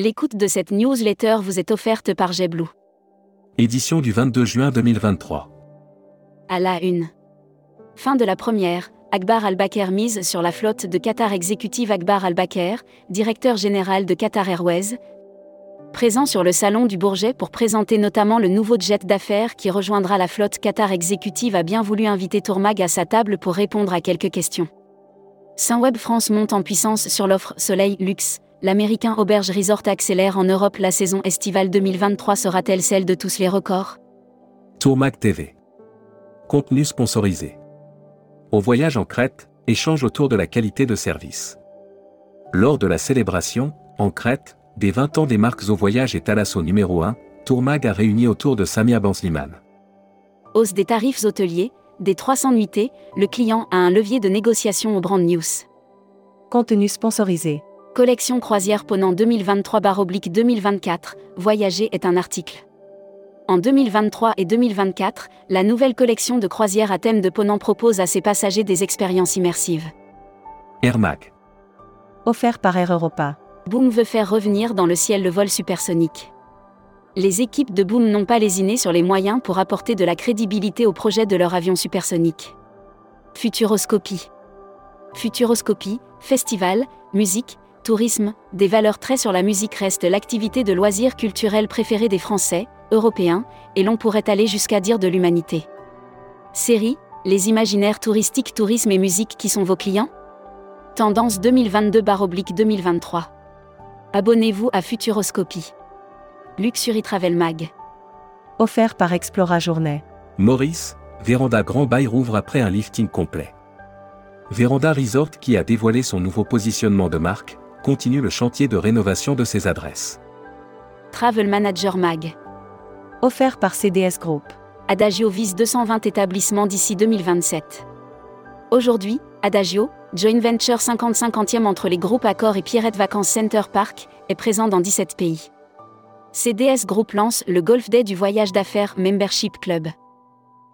L'écoute de cette newsletter vous est offerte par JetBlue. Édition du 22 juin 2023. À la une. Fin de la première, Akbar Al-Bakr mise sur la flotte de Qatar Exécutive Akbar Al-Bakr, directeur général de Qatar Airways, présent sur le salon du Bourget pour présenter notamment le nouveau jet d'affaires qui rejoindra la flotte Qatar Exécutive a bien voulu inviter Tourmag à sa table pour répondre à quelques questions. Sunweb France monte en puissance sur l'offre Soleil Luxe, l'américain Auberge Resort accélère en Europe la saison estivale 2023 sera-t-elle celle de tous les records? Tourmac TV. Contenu sponsorisé. Au voyage en Crète, échange autour de la qualité de service. Lors de la célébration, en Crète, des 20 ans des marques au voyage et Thalasso numéro 1, Tourmag a réuni autour de Samia Bansliman. Hausse des tarifs hôteliers, des 300 nuitées, le client a un levier de négociation au Brand News. Contenu sponsorisé. Collection croisière Ponant 2023-2024, Voyager est un article. En 2023 et 2024, la nouvelle collection de croisières à thème de Ponant propose à ses passagers des expériences immersives. Airmac. Offert par Air Europa. Boom veut faire revenir dans le ciel le vol supersonique. Les équipes de Boom n'ont pas lésiné sur les moyens pour apporter de la crédibilité au projet de leur avion supersonique. Futuroscopie. Futuroscopie, festival, musique, tourisme, des valeurs très sur la musique restent l'activité de loisirs culturels préférée des Français, Européens, et l'on pourrait aller jusqu'à dire de l'humanité. Série, les imaginaires touristiques, tourisme et musique qui sont vos clients? Tendance 2022-2023. Abonnez-vous à Futuroscopie. Luxury Travel Mag. Offert par Explora Journée. Maurice, Véranda Grand Bail rouvre après un lifting complet. Véranda Resort qui a dévoilé son nouveau positionnement de marque, continue le chantier de rénovation de ses adresses. Travel Manager Mag. Offert par CDS Group. Adagio vise 220 établissements d'ici 2027. Aujourd'hui, Adagio, joint venture 50-50e entre les groupes Accor et Pierrette Vacances Center Park, est présent dans 17 pays. CDS Group lance le Golf Day du voyage d'affaires Membership Club.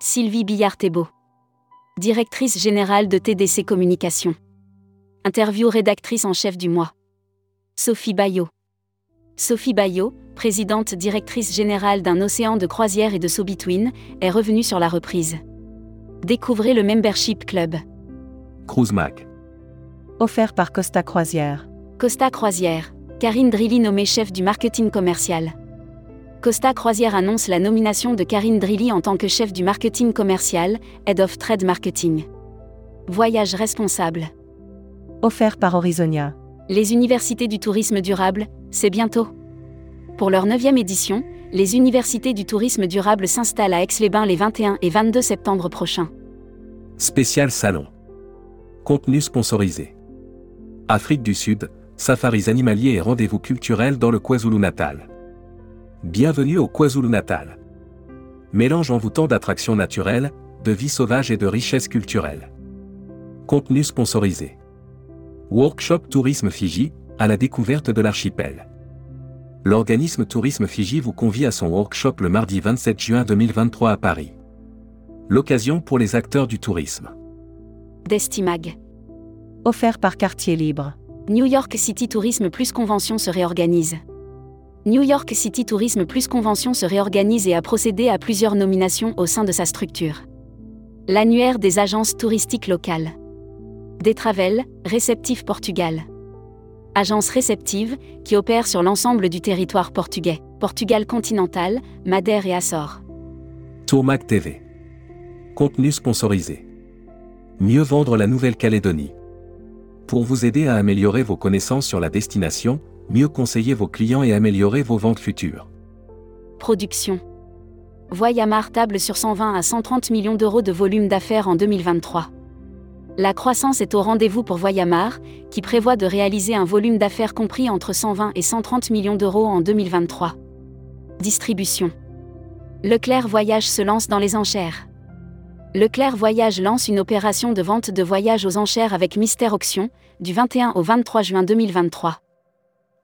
Sylvie Billard-Thébault. Directrice générale de TDC Communication. Interview rédactrice en chef du mois. Sophie Bayot. Sophie Bayot, présidente directrice générale d'un océan de croisière et de so-between, est revenue sur la reprise. Découvrez le Membership Club. Cruise Mac. Offert par Costa Croisière. Costa Croisière. Karine Drilly nommée chef du marketing commercial. Costa Croisière annonce la nomination de Karine Drilly en tant que chef du marketing commercial, Head of Trade Marketing. Voyage responsable. Offert par Horizonia. Les universités du tourisme durable, c'est bientôt. Pour leur 9e édition, les universités du tourisme durable s'installent à Aix-les-Bains les 21 et 22 septembre prochains. Spécial Salon. Contenu sponsorisé. Afrique du Sud, safaris animaliers et rendez-vous culturels dans le KwaZulu-Natal. Bienvenue au KwaZulu-Natal. Mélange envoûtant d'attractions naturelles, de vie sauvage et de richesses culturelles. Contenu sponsorisé. Workshop Tourisme Fiji, à la découverte de l'archipel. L'organisme Tourisme Fiji vous convie à son workshop le mardi 27 juin 2023 à Paris. L'occasion pour les acteurs du tourisme. Destimag. Offert par Quartier Libre. New York City Tourisme plus Convention se réorganise. New York City Tourisme plus Convention se réorganise et a procédé à plusieurs nominations au sein de sa structure. L'annuaire des agences touristiques locales. Detravel, Réceptif Portugal. Agence réceptive, qui opère sur l'ensemble du territoire portugais, Portugal continental, Madère et Açores. Tourmac TV. Contenu sponsorisé. Mieux vendre la Nouvelle-Calédonie. Pour vous aider à améliorer vos connaissances sur la destination, mieux conseiller vos clients et améliorer vos ventes futures. Production. Voyamar table sur 120 à 130 millions d'euros de volume d'affaires en 2023. La croissance est au rendez-vous pour Voyamar, qui prévoit de réaliser un volume d'affaires compris entre 120 et 130 millions d'euros en 2023. Distribution. Leclerc Voyage se lance dans les enchères. Leclerc Voyage lance une opération de vente de voyages aux enchères avec Mystère Auction, du 21 au 23 juin 2023.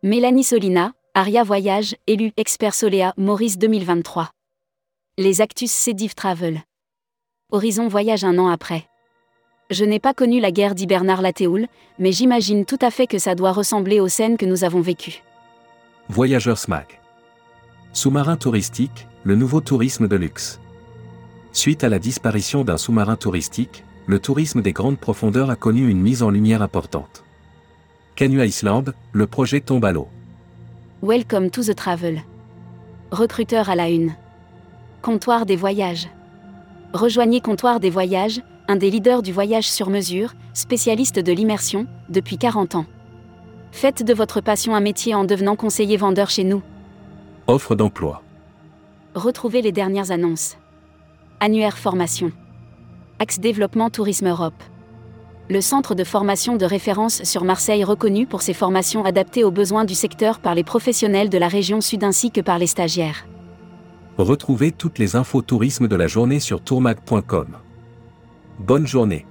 Mélanie Solina, Aria Voyage, élu expert Soléa Maurice 2023. Les Actus Cédiv Travel. Horizon Voyage un an après. Je n'ai pas connu la guerre dit Bernard Latéoul, mais j'imagine tout à fait que ça doit ressembler aux scènes que nous avons vécues. Voyageurs SMAC. Sous-marin touristique, le nouveau tourisme de luxe. Suite à la disparition d'un sous-marin touristique, le tourisme des grandes profondeurs a connu une mise en lumière importante. Canu Island, le projet tombe à l'eau. Welcome to the travel. Recruteur à la une. Comptoir des voyages. Rejoignez Comptoir des voyages, un des leaders du voyage sur mesure, spécialiste de l'immersion, depuis 40 ans. Faites de votre passion un métier en devenant conseiller vendeur chez nous. Offre d'emploi. Retrouvez les dernières annonces. Annuaire formation. Axe développement Tourisme Europe. Le centre de formation de référence sur Marseille reconnu pour ses formations adaptées aux besoins du secteur par les professionnels de la région sud ainsi que par les stagiaires. Retrouvez toutes les infos tourisme de la journée sur tourmag.com. Bonne journée.